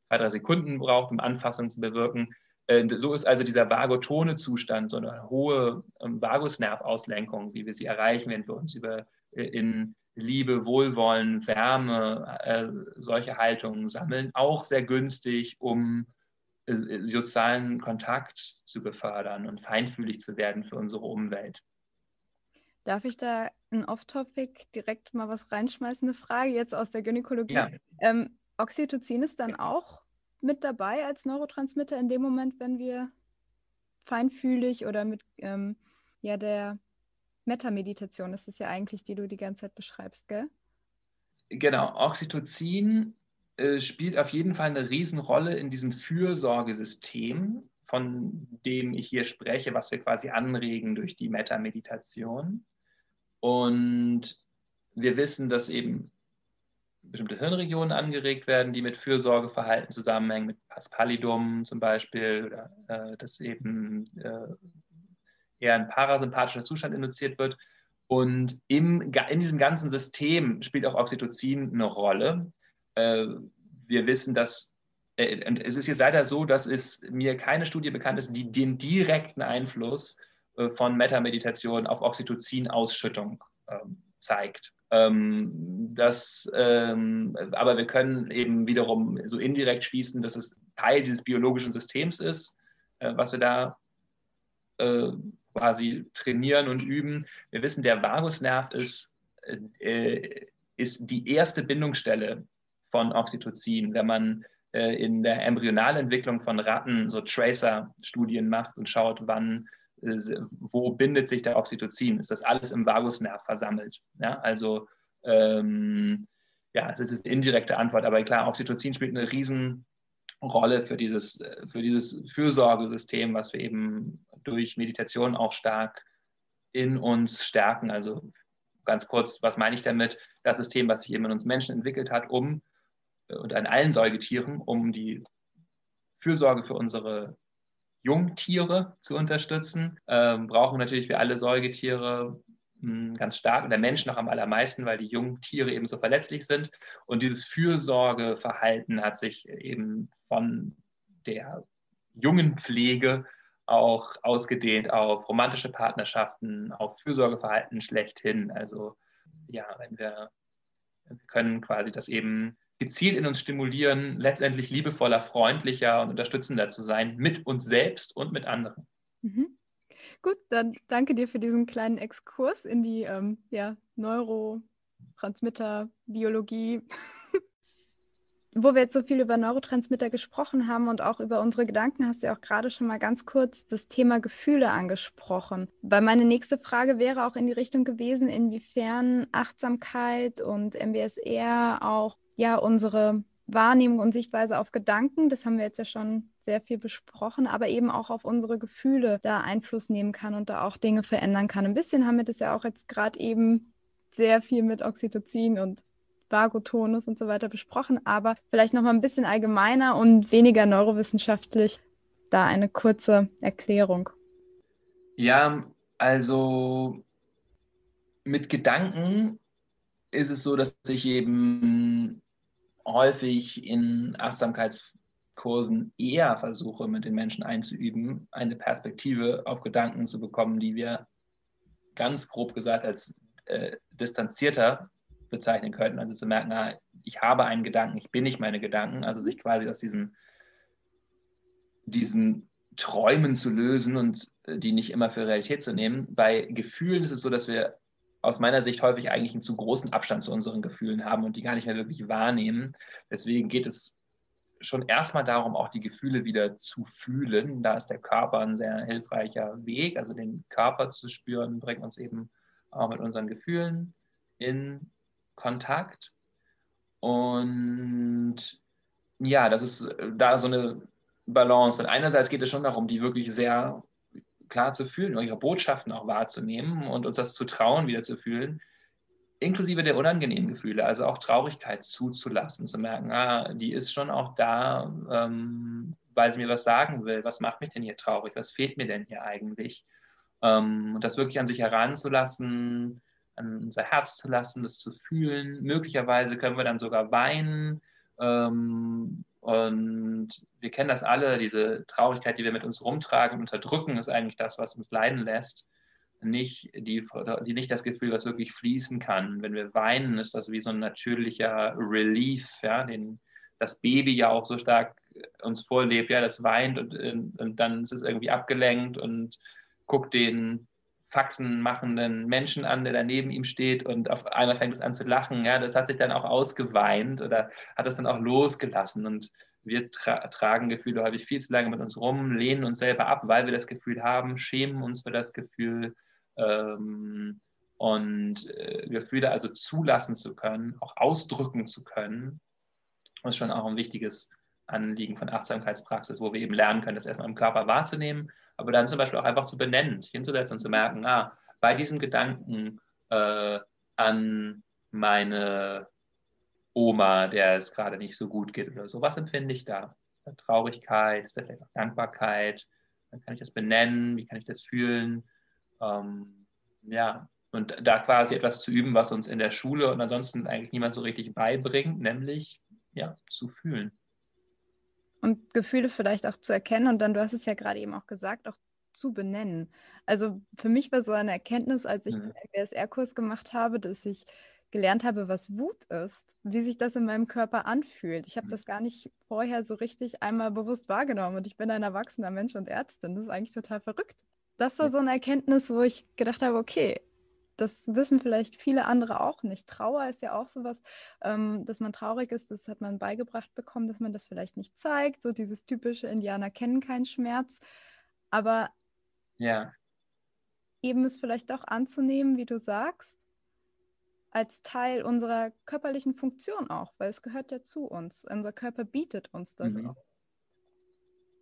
zwei, drei Sekunden braucht, um Anfassungen zu bewirken. Äh, so ist also dieser vagotone Zustand, so eine hohe ähm, Vagusnervauslenkung, wie wir sie erreichen, wenn wir uns über äh, in Liebe, Wohlwollen, Wärme, äh, solche Haltungen sammeln, auch sehr günstig, um äh, sozialen Kontakt zu befördern und feinfühlig zu werden für unsere Umwelt. Darf ich da ein Off-Topic direkt mal was reinschmeißen? Eine Frage jetzt aus der Gynäkologie. Ja. Ähm, Oxytocin ist dann auch mit dabei als Neurotransmitter in dem Moment, wenn wir feinfühlig oder mit ähm, ja, der Metameditation ist ja eigentlich, die du die ganze Zeit beschreibst, gell? Genau, Oxytocin äh, spielt auf jeden Fall eine Riesenrolle in diesem Fürsorgesystem, von dem ich hier spreche, was wir quasi anregen durch die Metameditation. Und wir wissen, dass eben bestimmte Hirnregionen angeregt werden, die mit Fürsorgeverhalten zusammenhängen, mit Paspalidum zum Beispiel, äh, dass eben äh, eher ein parasympathischer Zustand induziert wird. Und im, in diesem ganzen System spielt auch Oxytocin eine Rolle. Äh, wir wissen, dass äh, es ist jetzt leider so, dass es mir keine Studie bekannt ist, die den direkten Einfluss äh, von Metameditation auf Oxytocin-Ausschüttung ähm, zeigt. Ähm, das, ähm, aber wir können eben wiederum so indirekt schließen, dass es Teil dieses biologischen Systems ist, äh, was wir da äh, quasi trainieren und üben. Wir wissen, der Vagusnerv ist, äh, ist die erste Bindungsstelle von Oxytocin. Wenn man äh, in der Embryonalentwicklung von Ratten so Tracer-Studien macht und schaut, wann wo bindet sich der Oxytocin? Ist das alles im Vagusnerv versammelt? Ja, also ähm, ja, es ist eine indirekte Antwort, aber klar, Oxytocin spielt eine Riesenrolle für dieses, für dieses Fürsorgesystem, was wir eben durch Meditation auch stark in uns stärken. Also ganz kurz, was meine ich damit? Das System, was sich eben in uns Menschen entwickelt hat, um und an allen Säugetieren, um die Fürsorge für unsere Jungtiere zu unterstützen. Ähm, brauchen natürlich wir alle Säugetiere hm, ganz stark und der Mensch noch am allermeisten, weil die Jungtiere eben so verletzlich sind. Und dieses Fürsorgeverhalten hat sich eben von der jungen Pflege auch ausgedehnt auf romantische Partnerschaften, auf Fürsorgeverhalten schlechthin. Also ja, wenn wir, wir können quasi das eben gezielt in uns stimulieren, letztendlich liebevoller, freundlicher und unterstützender zu sein mit uns selbst und mit anderen. Mhm. Gut, dann danke dir für diesen kleinen Exkurs in die ähm, ja, Neurotransmitter, Biologie. Wo wir jetzt so viel über Neurotransmitter gesprochen haben und auch über unsere Gedanken, hast du ja auch gerade schon mal ganz kurz das Thema Gefühle angesprochen. Weil meine nächste Frage wäre auch in die Richtung gewesen, inwiefern Achtsamkeit und MBSR auch ja unsere Wahrnehmung und Sichtweise auf Gedanken, das haben wir jetzt ja schon sehr viel besprochen, aber eben auch auf unsere Gefühle da Einfluss nehmen kann und da auch Dinge verändern kann. Ein bisschen haben wir das ja auch jetzt gerade eben sehr viel mit Oxytocin und Vagotonus und so weiter besprochen, aber vielleicht noch mal ein bisschen allgemeiner und weniger neurowissenschaftlich da eine kurze Erklärung. Ja, also mit Gedanken ist es so, dass ich eben häufig in Achtsamkeitskursen eher versuche, mit den Menschen einzuüben, eine Perspektive auf Gedanken zu bekommen, die wir ganz grob gesagt als äh, distanzierter bezeichnen könnten. Also zu merken, na, ich habe einen Gedanken, ich bin nicht meine Gedanken, also sich quasi aus diesem, diesen Träumen zu lösen und äh, die nicht immer für Realität zu nehmen. Bei Gefühlen ist es so, dass wir aus meiner Sicht häufig eigentlich einen zu großen Abstand zu unseren Gefühlen haben und die gar nicht mehr wirklich wahrnehmen. Deswegen geht es schon erstmal darum, auch die Gefühle wieder zu fühlen. Da ist der Körper ein sehr hilfreicher Weg. Also den Körper zu spüren, bringt uns eben auch mit unseren Gefühlen in Kontakt. Und ja, das ist da so eine Balance. Und einerseits geht es schon darum, die wirklich sehr klar zu fühlen, ihre Botschaften auch wahrzunehmen und uns das zu trauen, wieder zu fühlen, inklusive der unangenehmen Gefühle, also auch Traurigkeit zuzulassen, zu merken, ah, die ist schon auch da, ähm, weil sie mir was sagen will. Was macht mich denn hier traurig? Was fehlt mir denn hier eigentlich? Ähm, und das wirklich an sich heranzulassen, an unser Herz zu lassen, das zu fühlen. Möglicherweise können wir dann sogar weinen. Ähm, und wir kennen das alle, diese Traurigkeit, die wir mit uns rumtragen und unterdrücken, ist eigentlich das, was uns leiden lässt. Nicht, die, die, nicht das Gefühl, was wirklich fließen kann. Wenn wir weinen, ist das wie so ein natürlicher Relief, ja, den das Baby ja auch so stark uns vorlebt, ja, das weint und, und dann ist es irgendwie abgelenkt und guckt den Faxen machenden Menschen an, der da neben ihm steht und auf einmal fängt es an zu lachen. Ja, das hat sich dann auch ausgeweint oder hat es dann auch losgelassen. Und wir tra tragen Gefühle häufig viel zu lange mit uns rum, lehnen uns selber ab, weil wir das Gefühl haben, schämen uns für das Gefühl ähm, und äh, Gefühle also zulassen zu können, auch ausdrücken zu können, ist schon auch ein wichtiges Anliegen von Achtsamkeitspraxis, wo wir eben lernen können, das erstmal im Körper wahrzunehmen aber dann zum Beispiel auch einfach zu benennen, sich hinzusetzen und zu merken, ah, bei diesem Gedanken äh, an meine Oma, der es gerade nicht so gut geht oder so, was empfinde ich da? Ist da Traurigkeit? Ist da vielleicht auch Dankbarkeit? Dann kann ich das benennen, wie kann ich das fühlen? Ähm, ja, und da quasi etwas zu üben, was uns in der Schule und ansonsten eigentlich niemand so richtig beibringt, nämlich ja, zu fühlen und Gefühle vielleicht auch zu erkennen und dann, du hast es ja gerade eben auch gesagt, auch zu benennen. Also für mich war so eine Erkenntnis, als ich mhm. den MBSR-Kurs gemacht habe, dass ich gelernt habe, was Wut ist, wie sich das in meinem Körper anfühlt. Ich habe mhm. das gar nicht vorher so richtig einmal bewusst wahrgenommen und ich bin ein erwachsener Mensch und Ärztin. Das ist eigentlich total verrückt. Das war so eine Erkenntnis, wo ich gedacht habe, okay, das wissen vielleicht viele andere auch nicht. Trauer ist ja auch sowas, ähm, dass man traurig ist, das hat man beigebracht bekommen, dass man das vielleicht nicht zeigt. So dieses typische Indianer kennen keinen Schmerz. Aber ja. eben es vielleicht doch anzunehmen, wie du sagst, als Teil unserer körperlichen Funktion auch, weil es gehört ja zu uns. Unser Körper bietet uns das mhm. auch.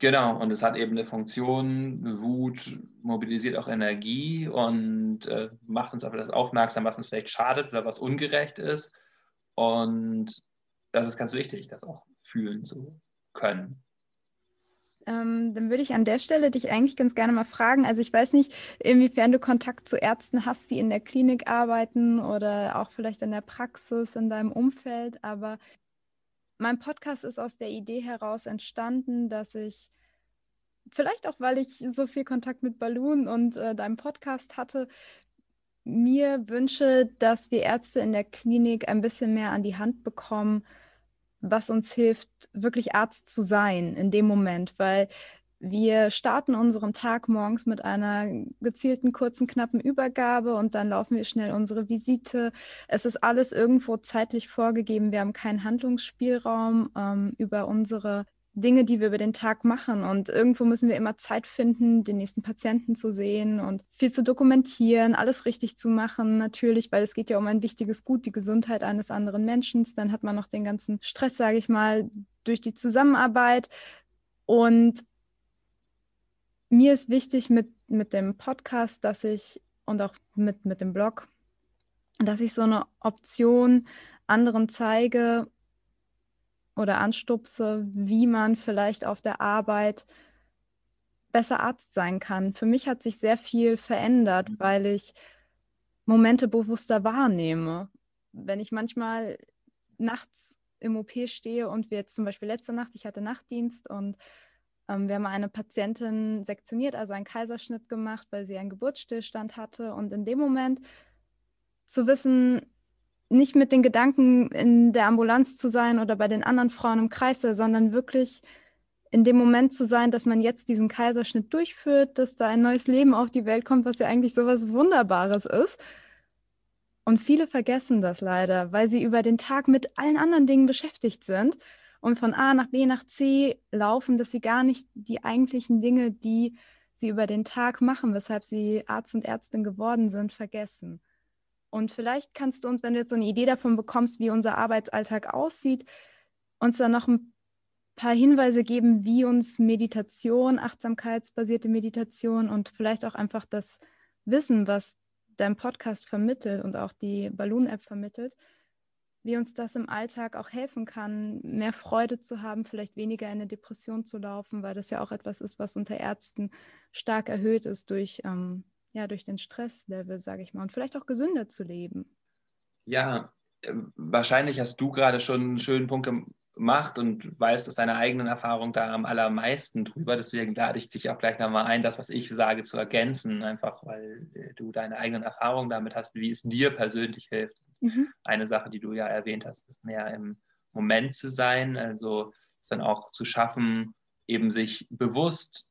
Genau, und es hat eben eine Funktion, Wut mobilisiert auch Energie und äh, macht uns auf das aufmerksam, was uns vielleicht schadet oder was ungerecht ist. Und das ist ganz wichtig, das auch fühlen zu können. Ähm, dann würde ich an der Stelle dich eigentlich ganz gerne mal fragen. Also ich weiß nicht, inwiefern du Kontakt zu Ärzten hast, die in der Klinik arbeiten oder auch vielleicht in der Praxis, in deinem Umfeld. Aber mein Podcast ist aus der Idee heraus entstanden, dass ich vielleicht auch, weil ich so viel Kontakt mit Balloon und äh, deinem Podcast hatte, mir wünsche, dass wir Ärzte in der Klinik ein bisschen mehr an die Hand bekommen, was uns hilft, wirklich Arzt zu sein in dem Moment, weil wir starten unseren Tag morgens mit einer gezielten, kurzen, knappen Übergabe und dann laufen wir schnell unsere Visite. Es ist alles irgendwo zeitlich vorgegeben. Wir haben keinen Handlungsspielraum ähm, über unsere Dinge, die wir über den Tag machen. Und irgendwo müssen wir immer Zeit finden, den nächsten Patienten zu sehen und viel zu dokumentieren, alles richtig zu machen, natürlich, weil es geht ja um ein wichtiges Gut, die Gesundheit eines anderen Menschen. Dann hat man noch den ganzen Stress, sage ich mal, durch die Zusammenarbeit. Und mir ist wichtig mit, mit dem Podcast, dass ich und auch mit, mit dem Blog, dass ich so eine Option anderen zeige, oder anstupse, wie man vielleicht auf der Arbeit besser Arzt sein kann. Für mich hat sich sehr viel verändert, mhm. weil ich Momente bewusster wahrnehme. Wenn ich manchmal nachts im OP stehe und wir jetzt zum Beispiel letzte Nacht, ich hatte Nachtdienst und wir haben eine Patientin sektioniert, also einen Kaiserschnitt gemacht, weil sie einen Geburtsstillstand hatte. Und in dem Moment zu wissen, nicht mit den Gedanken in der Ambulanz zu sein oder bei den anderen Frauen im Kreis, sondern wirklich in dem Moment zu sein, dass man jetzt diesen Kaiserschnitt durchführt, dass da ein neues Leben auf die Welt kommt, was ja eigentlich so was Wunderbares ist. Und viele vergessen das leider, weil sie über den Tag mit allen anderen Dingen beschäftigt sind und von A nach B nach C laufen, dass sie gar nicht die eigentlichen Dinge, die sie über den Tag machen, weshalb sie Arzt und Ärztin geworden sind, vergessen. Und vielleicht kannst du uns, wenn du jetzt so eine Idee davon bekommst, wie unser Arbeitsalltag aussieht, uns dann noch ein paar Hinweise geben, wie uns Meditation, achtsamkeitsbasierte Meditation und vielleicht auch einfach das Wissen, was dein Podcast vermittelt und auch die Balloon-App vermittelt, wie uns das im Alltag auch helfen kann, mehr Freude zu haben, vielleicht weniger in eine Depression zu laufen, weil das ja auch etwas ist, was unter Ärzten stark erhöht ist durch ähm, ja, durch den Stresslevel, sage ich mal, und vielleicht auch gesünder zu leben. Ja, äh, wahrscheinlich hast du gerade schon einen schönen Punkt gemacht und weißt aus deiner eigenen Erfahrung da am allermeisten drüber. Deswegen lade ich dich auch gleich nochmal ein, das, was ich sage, zu ergänzen, einfach weil äh, du deine eigenen Erfahrungen damit hast, wie es dir persönlich hilft. Mhm. Eine Sache, die du ja erwähnt hast, ist mehr im Moment zu sein, also es dann auch zu schaffen, eben sich bewusst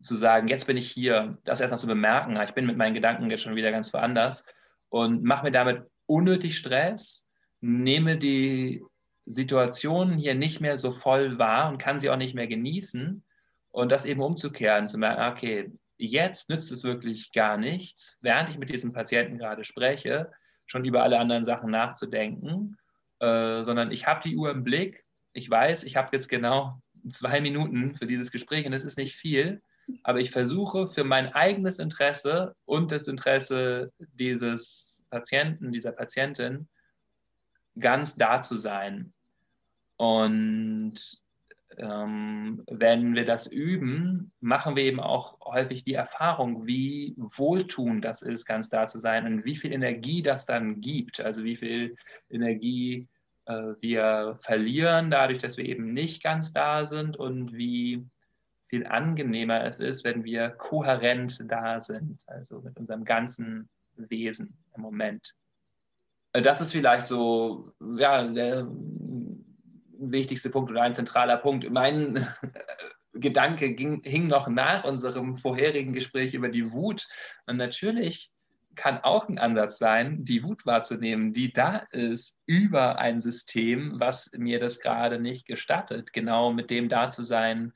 zu sagen, jetzt bin ich hier, das erst noch zu bemerken, ich bin mit meinen Gedanken jetzt schon wieder ganz woanders und mache mir damit unnötig Stress, nehme die Situation hier nicht mehr so voll wahr und kann sie auch nicht mehr genießen und das eben umzukehren, zu merken, okay, jetzt nützt es wirklich gar nichts, während ich mit diesem Patienten gerade spreche, schon über alle anderen Sachen nachzudenken, äh, sondern ich habe die Uhr im Blick, ich weiß, ich habe jetzt genau zwei Minuten für dieses Gespräch und es ist nicht viel aber ich versuche für mein eigenes Interesse und das Interesse dieses Patienten, dieser Patientin ganz da zu sein. Und ähm, wenn wir das üben, machen wir eben auch häufig die Erfahrung, wie wohltuend das ist, ganz da zu sein und wie viel Energie das dann gibt. Also wie viel Energie äh, wir verlieren dadurch, dass wir eben nicht ganz da sind und wie viel angenehmer es ist, wenn wir kohärent da sind, also mit unserem ganzen Wesen im Moment. Äh, das ist vielleicht so ja, der wichtigste Punkt oder ein zentraler Punkt. Mein Gedanke ging, hing noch nach unserem vorherigen Gespräch über die Wut. Und natürlich kann auch ein Ansatz sein, die Wut wahrzunehmen, die da ist über ein System, was mir das gerade nicht gestattet, genau mit dem da zu sein,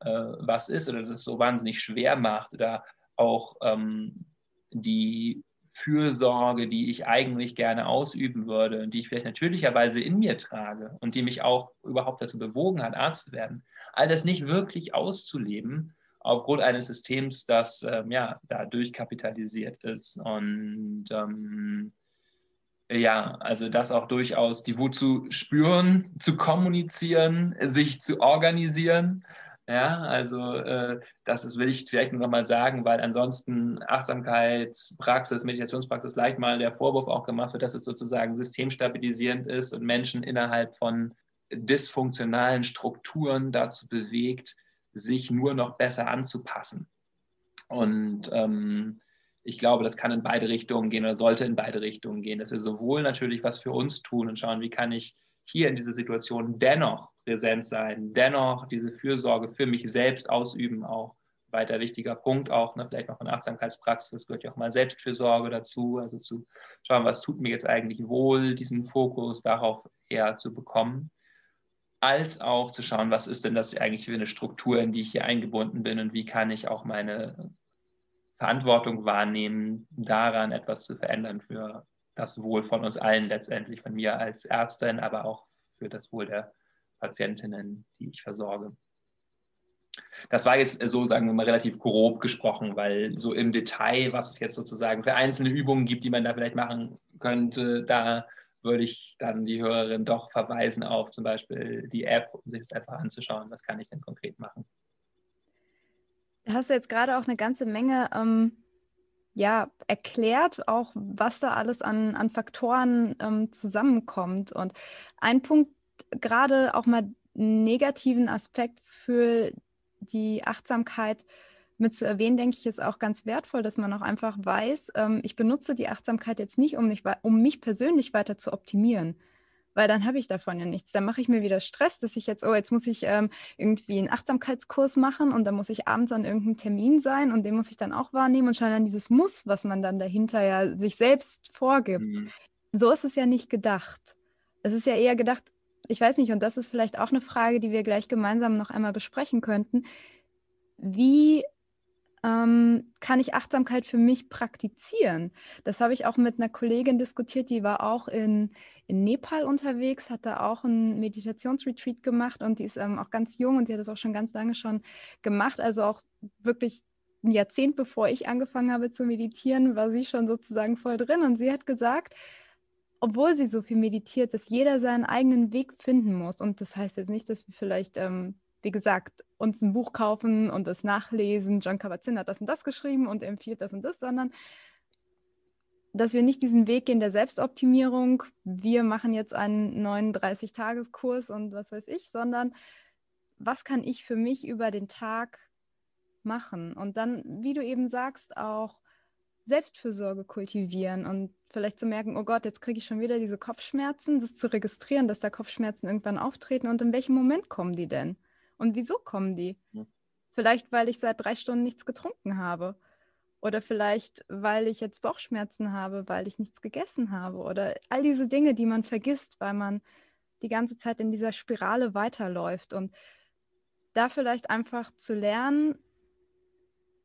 äh, was ist oder das so wahnsinnig schwer macht oder auch ähm, die Fürsorge, die ich eigentlich gerne ausüben würde und die ich vielleicht natürlicherweise in mir trage und die mich auch überhaupt dazu bewogen hat, Arzt zu werden, all das nicht wirklich auszuleben aufgrund eines Systems, das ähm, ja da durchkapitalisiert ist und ähm, ja, also das auch durchaus die Wut zu spüren, zu kommunizieren, sich zu organisieren Ja, also äh, das ist, will ich vielleicht noch mal sagen, weil ansonsten Achtsamkeitspraxis, Meditationspraxis leicht mal der Vorwurf auch gemacht wird, dass es sozusagen systemstabilisierend ist und Menschen innerhalb von dysfunktionalen Strukturen dazu bewegt, sich nur noch besser anzupassen. Und ähm, ich glaube, das kann in beide Richtungen gehen oder sollte in beide Richtungen gehen, dass wir sowohl natürlich was für uns tun und schauen, wie kann ich hier in dieser Situation dennoch präsent sein, dennoch diese Fürsorge für mich selbst ausüben, auch weiter wichtiger Punkt auch, ne, vielleicht noch in Achtsamkeitspraxis, gehört ja auch mal Selbstfürsorge dazu, also zu schauen, was tut mir jetzt eigentlich wohl, diesen Fokus darauf eher zu bekommen, als auch zu schauen, was ist denn das eigentlich für eine Struktur, in die ich hier eingebunden bin und wie kann ich auch meine Verantwortung wahrnehmen, daran etwas zu verändern für das Wohl von uns allen letztendlich, von mir als Ärztin, aber auch für das Wohl der Patientinnen, die ich versorge. Das war jetzt so, sagen wir mal, relativ grob gesprochen, weil so im Detail, was es jetzt sozusagen für einzelne Übungen gibt, die man da vielleicht machen könnte, da würde ich dann die Hörerin doch verweisen auf zum Beispiel die App, um sich das einfach anzuschauen, was kann ich denn konkret machen. Du hast jetzt gerade auch eine ganze Menge ähm, ja, erklärt, auch was da alles an, an Faktoren ähm, zusammenkommt. Und ein Punkt, gerade auch mal negativen Aspekt für die Achtsamkeit mit zu erwähnen, denke ich, ist auch ganz wertvoll, dass man auch einfach weiß, ähm, ich benutze die Achtsamkeit jetzt nicht, um mich, um mich persönlich weiter zu optimieren, weil dann habe ich davon ja nichts. Dann mache ich mir wieder Stress, dass ich jetzt, oh, jetzt muss ich ähm, irgendwie einen Achtsamkeitskurs machen und dann muss ich abends an irgendeinem Termin sein und den muss ich dann auch wahrnehmen und schon dann dieses Muss, was man dann dahinter ja sich selbst vorgibt. Mhm. So ist es ja nicht gedacht. Es ist ja eher gedacht, ich weiß nicht, und das ist vielleicht auch eine Frage, die wir gleich gemeinsam noch einmal besprechen könnten. Wie ähm, kann ich Achtsamkeit für mich praktizieren? Das habe ich auch mit einer Kollegin diskutiert, die war auch in, in Nepal unterwegs, hat da auch ein Meditationsretreat gemacht und die ist ähm, auch ganz jung und die hat das auch schon ganz lange schon gemacht, also auch wirklich ein Jahrzehnt bevor ich angefangen habe zu meditieren, war sie schon sozusagen voll drin und sie hat gesagt, obwohl sie so viel meditiert, dass jeder seinen eigenen Weg finden muss. Und das heißt jetzt nicht, dass wir vielleicht ähm, wie gesagt, uns ein Buch kaufen und es nachlesen. John Kabat-Zinn hat das und das geschrieben und empfiehlt das und das, sondern dass wir nicht diesen Weg gehen der Selbstoptimierung. Wir machen jetzt einen 39-Tageskurs und was weiß ich, sondern was kann ich für mich über den Tag machen? Und dann, wie du eben sagst, auch Selbstfürsorge kultivieren und vielleicht zu merken, oh Gott, jetzt kriege ich schon wieder diese Kopfschmerzen, das zu registrieren, dass da Kopfschmerzen irgendwann auftreten und in welchem Moment kommen die denn? Und wieso kommen die? Ja. Vielleicht, weil ich seit drei Stunden nichts getrunken habe. Oder vielleicht, weil ich jetzt Bauchschmerzen habe, weil ich nichts gegessen habe. Oder all diese Dinge, die man vergisst, weil man die ganze Zeit in dieser Spirale weiterläuft. Und da vielleicht einfach zu lernen,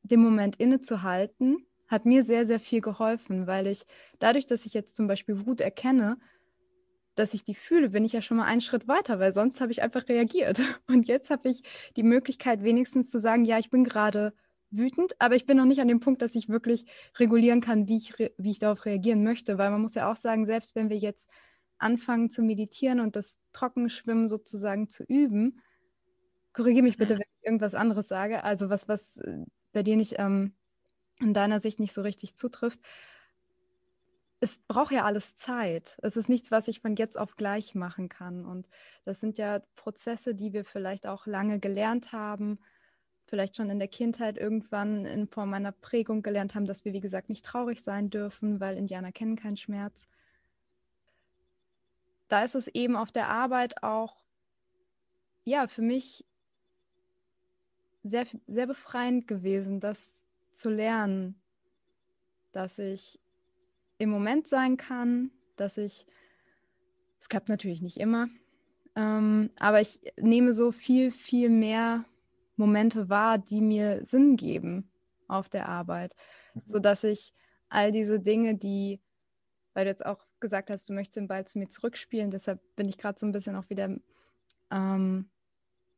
den Moment innezuhalten, hat mir sehr, sehr viel geholfen, weil ich dadurch, dass ich jetzt zum Beispiel Wut erkenne, dass ich die fühle, bin ich ja schon mal einen Schritt weiter, weil sonst habe ich einfach reagiert. Und jetzt habe ich die Möglichkeit, wenigstens zu sagen, ja, ich bin gerade wütend, aber ich bin noch nicht an dem Punkt, dass ich wirklich regulieren kann, wie ich, wie ich darauf reagieren möchte, weil man muss ja auch sagen, selbst wenn wir jetzt anfangen zu meditieren und das Trockenschwimmen sozusagen zu üben, korrigiere mich bitte, mhm. wenn ich irgendwas anderes sage, also was, was äh, bei dir nicht ähm, in deiner Sicht nicht so richtig zutrifft, es braucht ja alles Zeit. Es ist nichts, was ich von jetzt auf gleich machen kann. Und das sind ja Prozesse, die wir vielleicht auch lange gelernt haben, vielleicht schon in der Kindheit irgendwann in Form einer Prägung gelernt haben, dass wir, wie gesagt, nicht traurig sein dürfen, weil Indianer kennen keinen Schmerz. Da ist es eben auf der Arbeit auch, ja, für mich sehr, sehr befreiend gewesen, das zu lernen, dass ich im Moment sein kann, dass ich, es klappt natürlich nicht immer, ähm, aber ich nehme so viel, viel mehr Momente wahr, die mir Sinn geben auf der Arbeit, mhm. sodass ich all diese Dinge, die, weil du jetzt auch gesagt hast, du möchtest den Ball zu mir zurückspielen, deshalb bin ich gerade so ein bisschen auch wieder, ähm,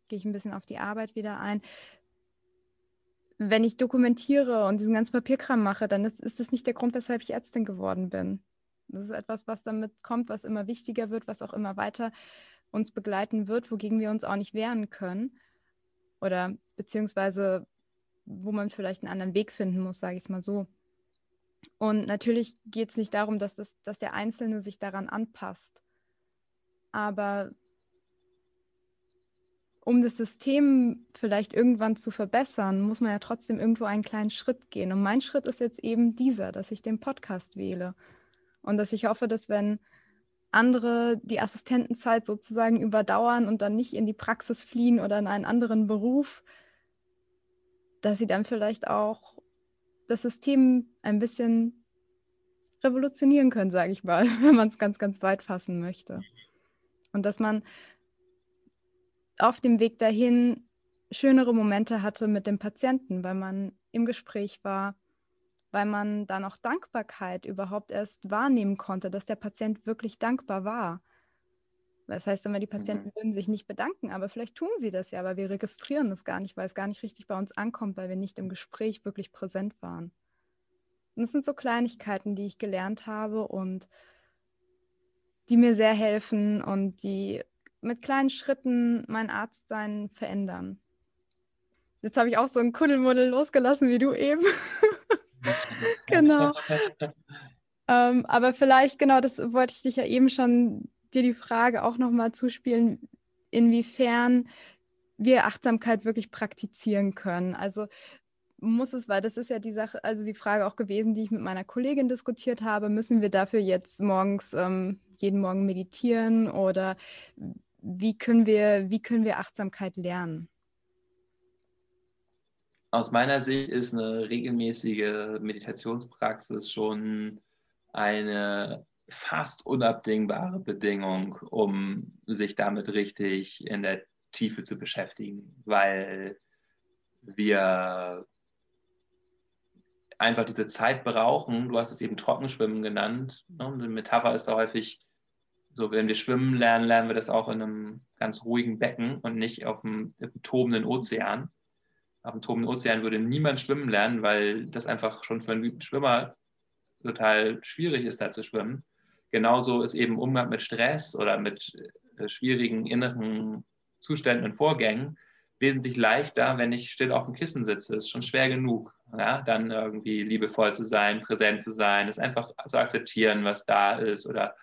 gehe ich ein bisschen auf die Arbeit wieder ein, wenn ich dokumentiere und diesen ganzen Papierkram mache, dann ist, ist das nicht der Grund, weshalb ich Ärztin geworden bin. Das ist etwas, was damit kommt, was immer wichtiger wird, was auch immer weiter uns begleiten wird, wogegen wir uns auch nicht wehren können. oder beziehungsweise wo man vielleicht einen anderen Weg finden muss, sage ich es mal so. Und natürlich geht es nicht darum, dass, das, dass der Einzelne sich daran anpasst. Aber um das System vielleicht irgendwann zu verbessern, muss man ja trotzdem irgendwo einen kleinen Schritt gehen. Und mein Schritt ist jetzt eben dieser, dass ich den Podcast wähle. Und dass ich hoffe, dass wenn andere die Assistentenzeit sozusagen überdauern und dann nicht in die Praxis fliehen oder in einen anderen Beruf, dass sie dann vielleicht auch das System ein bisschen revolutionieren können, sage ich mal, wenn man es ganz, ganz weit fassen möchte. Und dass man auf dem Weg dahin schönere Momente hatte mit dem Patienten, weil man im Gespräch war, weil man dann auch Dankbarkeit überhaupt erst wahrnehmen konnte, dass der Patient wirklich dankbar war. Das heißt immer, die Patienten mhm. würden sich nicht bedanken, aber vielleicht tun sie das ja, aber wir registrieren es gar nicht, weil es gar nicht richtig bei uns ankommt, weil wir nicht im Gespräch wirklich präsent waren. Und das sind so Kleinigkeiten, die ich gelernt habe und die mir sehr helfen und die mit kleinen Schritten mein Arztsein verändern. Jetzt habe ich auch so ein Kuddelmuddel losgelassen wie du eben. genau. ähm, aber vielleicht, genau, das wollte ich dich ja eben schon dir die Frage auch nochmal zuspielen, inwiefern wir Achtsamkeit wirklich praktizieren können. Also muss es, weil das ist ja die Sache, also die Frage auch gewesen, die ich mit meiner Kollegin diskutiert habe, müssen wir dafür jetzt morgens ähm, jeden Morgen meditieren oder wie können wir, wie können wir Achtsamkeit lernen? Aus meiner Sicht ist eine regelmäßige Meditationspraxis schon eine fast unabdingbare Bedingung, um sich damit richtig in der Tiefe zu beschäftigen, weil wir einfach diese Zeit brauchen. Du hast es eben Trockenschwimmen genannt. Ne? Eine Metapher ist da häufig so, wenn wir schwimmen lernen, lernen wir das auch in einem ganz ruhigen Becken und nicht auf einem, tobenden Ozean. Auf dem tobenden Ozean würde niemand schwimmen lernen, weil das einfach schon für einen Schwimmer total schwierig ist, da zu schwimmen. Genauso ist eben Umgang mit Stress oder mit äh, schwierigen inneren Zuständen und Vorgängen wesentlich leichter, wenn ich still auf dem Kissen sitze. Ist schon schwer genug, ja? dann irgendwie liebevoll zu sein, präsent zu sein, es einfach zu akzeptieren, was da ist oder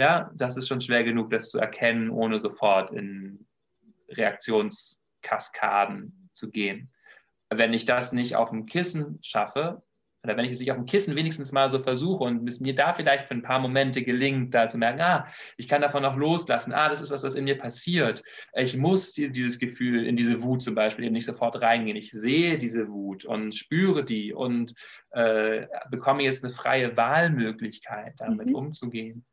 ja, das ist schon schwer genug, das zu erkennen, ohne sofort in Reaktionskaskaden zu gehen. Wenn ich das nicht auf dem Kissen schaffe, oder wenn ich es nicht auf dem Kissen wenigstens mal so versuche und es mir da vielleicht für ein paar Momente gelingt, da zu merken, ah, ich kann davon auch loslassen, ah, das ist was, was in mir passiert. Ich muss dieses Gefühl, in diese Wut zum Beispiel eben nicht sofort reingehen. Ich sehe diese Wut und spüre die und äh, bekomme jetzt eine freie Wahlmöglichkeit, damit mhm. umzugehen.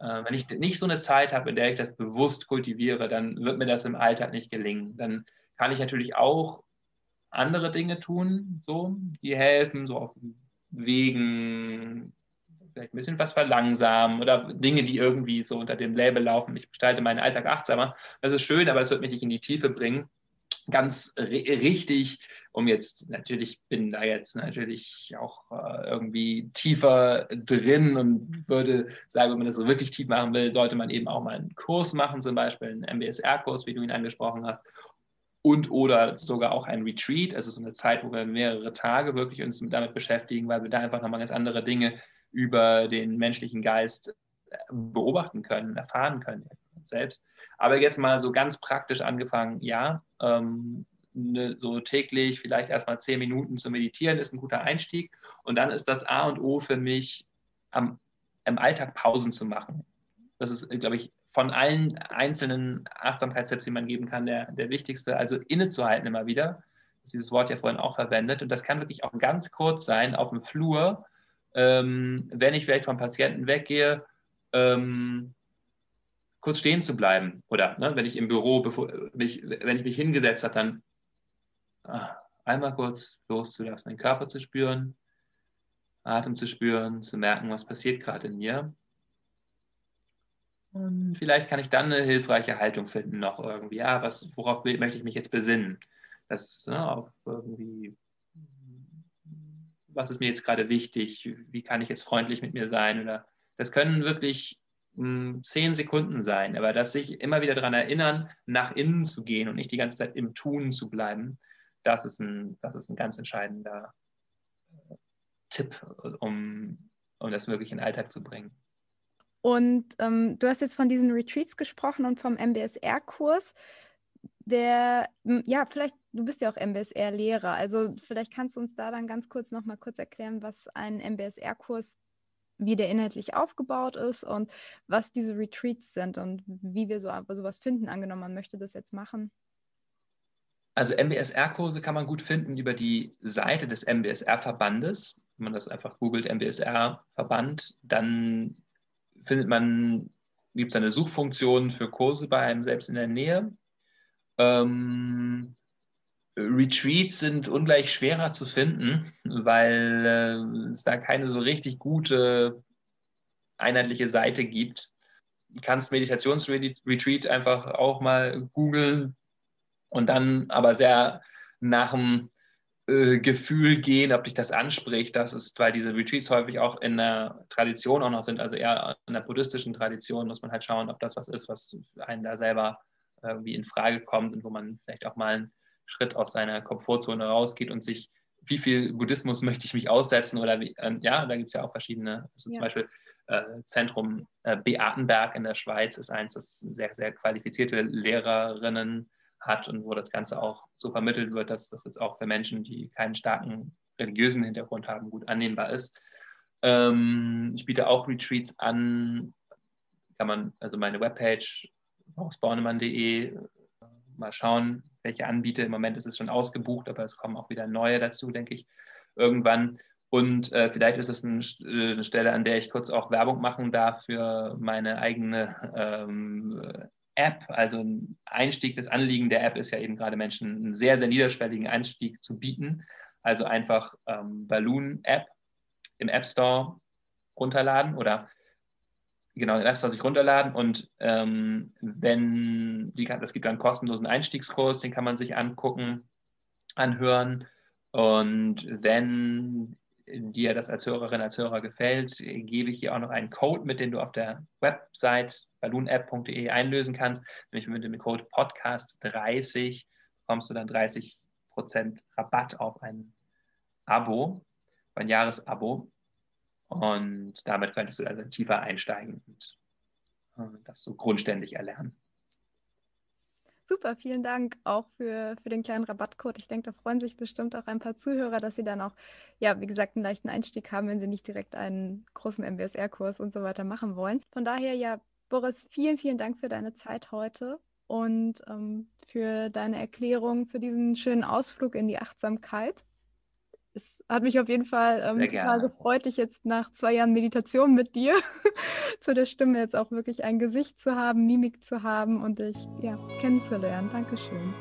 Äh, wenn ich nicht so eine Zeit habe, in der ich das bewusst kultiviere, dann wird mir das im Alltag nicht gelingen. Dann kann ich natürlich auch andere Dinge tun, so, die helfen, so auf Wegen, vielleicht ein bisschen was verlangsamen oder Dinge, die irgendwie so unter dem Label laufen. Ich gestalte meinen Alltag achtsamer. Das ist schön, aber es wird mich nicht in die Tiefe bringen ganz richtig, um jetzt, natürlich bin da jetzt natürlich auch äh, irgendwie tiefer drin und würde sagen, wenn man das so wirklich tief machen will, sollte man eben auch mal einen Kurs machen, zum Beispiel einen MBSR-Kurs, wie du ihn angesprochen hast. Und oder sogar auch ein Retreat, also so eine Zeit, wo wir mehrere Tage wirklich uns damit beschäftigen, weil wir da einfach nochmal ganz andere Dinge über den menschlichen Geist äh, beobachten können, erfahren können selbst. Aber jetzt mal so ganz praktisch angefangen, ja, ähm, so täglich vielleicht erstmal zehn Minuten zu meditieren ist ein guter Einstieg. Und dann ist das A und O für mich, am, im Alltag Pausen zu machen. Das ist, glaube ich, von allen einzelnen Achtsamkeitstipps, die man geben kann, der, der wichtigste. Also innezuhalten immer wieder. Das ist dieses Wort ja vorhin auch verwendet. Und das kann wirklich auch ganz kurz sein, auf dem Flur, ähm, wenn ich vielleicht vom Patienten weggehe, ähm, kurz stehen zu bleiben. Oder ne, wenn ich im Büro, bevor, mich, wenn ich mich hingesetzt habe, dann einmal kurz loszulassen, den Körper zu spüren, Atem zu spüren, zu merken, was passiert gerade in mir. Und vielleicht kann ich dann eine hilfreiche Haltung finden, noch irgendwie. Ja, was, worauf will, möchte ich mich jetzt besinnen? Das ne, auf irgendwie, was ist mir jetzt gerade wichtig? Wie kann ich jetzt freundlich mit mir sein? Oder das können wirklich hm, zehn Sekunden sein, aber dass sich immer wieder daran erinnern, nach innen zu gehen und nicht die ganze Zeit im Tun zu bleiben, das ist ein, das ist ein ganz entscheidender äh, Tipp, um, um das wirklich in den Alltag zu bringen. Und ähm, du hast jetzt von diesen Retreats gesprochen und vom MBSR-Kurs. Der, ja, vielleicht, du bist ja auch MBSR-Lehrer, also vielleicht kannst du uns da dann ganz kurz nochmal kurz erklären, was ein MBSR-Kurs, wie der inhaltlich aufgebaut ist und was diese Retreats sind und wie wir so sowas finden, angenommen, man möchte das jetzt machen. Also MBSR-Kurse kann man gut finden über die Seite des MBSR-Verbandes. Wenn man das einfach googelt, MBSR-Verband, dann findet man, gibt es eine Suchfunktion für Kurse bei einem selbst in der Nähe. Ähm, Retreats sind ungleich schwerer zu finden, weil äh, es da keine so richtig gute einheitliche Seite gibt. Du kannst Meditationsretreat einfach auch mal googeln und dann aber sehr nach dem äh, Gefühl gehen, ob dich das anspricht. Das ist, weil diese Retreats häufig auch in der Tradition auch noch sind, also eher in der buddhistischen Tradition, muss man halt schauen, ob das was ist, was einen da selber irgendwie in Frage kommt und wo man vielleicht auch mal einen Schritt aus seiner Komfortzone rausgeht und sich, wie viel Buddhismus möchte ich mich aussetzen oder wie, äh, ja, da gibt es ja auch verschiedene, also ja. zum Beispiel äh, Zentrum äh, Beatenberg in der Schweiz ist eins, das sehr, sehr qualifizierte Lehrerinnen hat und wo das Ganze auch so vermittelt wird, dass das jetzt auch für Menschen, die keinen starken religiösen Hintergrund haben, gut annehmbar ist. Ähm, ich biete auch Retreats an, kann man, also meine Webpage hausbornemann.de mal schauen, welche anbiete. Im Moment ist es schon ausgebucht, aber es kommen auch wieder neue dazu, denke ich, irgendwann. Und äh, vielleicht ist es ein, äh, eine Stelle, an der ich kurz auch Werbung machen darf für meine eigene ähm, App, also ein Einstieg, das Anliegen der App ist ja eben gerade Menschen einen sehr, sehr niederschwelligen Einstieg zu bieten. Also einfach ähm, Balloon App im App Store runterladen oder genau im App Store sich runterladen und ähm, wenn, die, das gibt einen kostenlosen Einstiegskurs, den kann man sich angucken, anhören und wenn dir das als Hörerin, als Hörer gefällt, gebe ich dir auch noch einen Code, mit dem du auf der Website balloonapp.de einlösen kannst. Nämlich mit dem Code Podcast30 bekommst du dann 30% Rabatt auf ein Abo, ein Jahresabo. Und damit könntest du also tiefer einsteigen und äh, das so grundständig erlernen. Super, vielen Dank auch für, für den kleinen Rabattcode. Ich denke, da freuen sich bestimmt auch ein paar Zuhörer, dass sie dann auch, ja, wie gesagt, einen leichten Einstieg haben, wenn sie nicht direkt einen großen MBSR-Kurs und so weiter machen wollen. Von daher, ja, Boris, vielen, vielen Dank für deine Zeit heute und ähm, für deine Erklärung, für diesen schönen Ausflug in die Achtsamkeit es hat mich auf jeden Fall ähm, total gefreut, dich jetzt nach zwei Jahren Meditation mit dir zu der Stimme jetzt auch wirklich ein Gesicht zu haben, Mimik zu haben und dich ja, kennenzulernen. Dankeschön.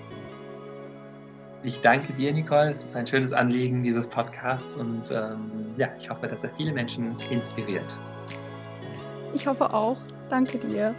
Ich danke dir, Nicole. Es ist ein schönes Anliegen dieses Podcasts und ähm, ja, ich hoffe, dass er viele Menschen inspiriert. Ich hoffe auch. Danke dir.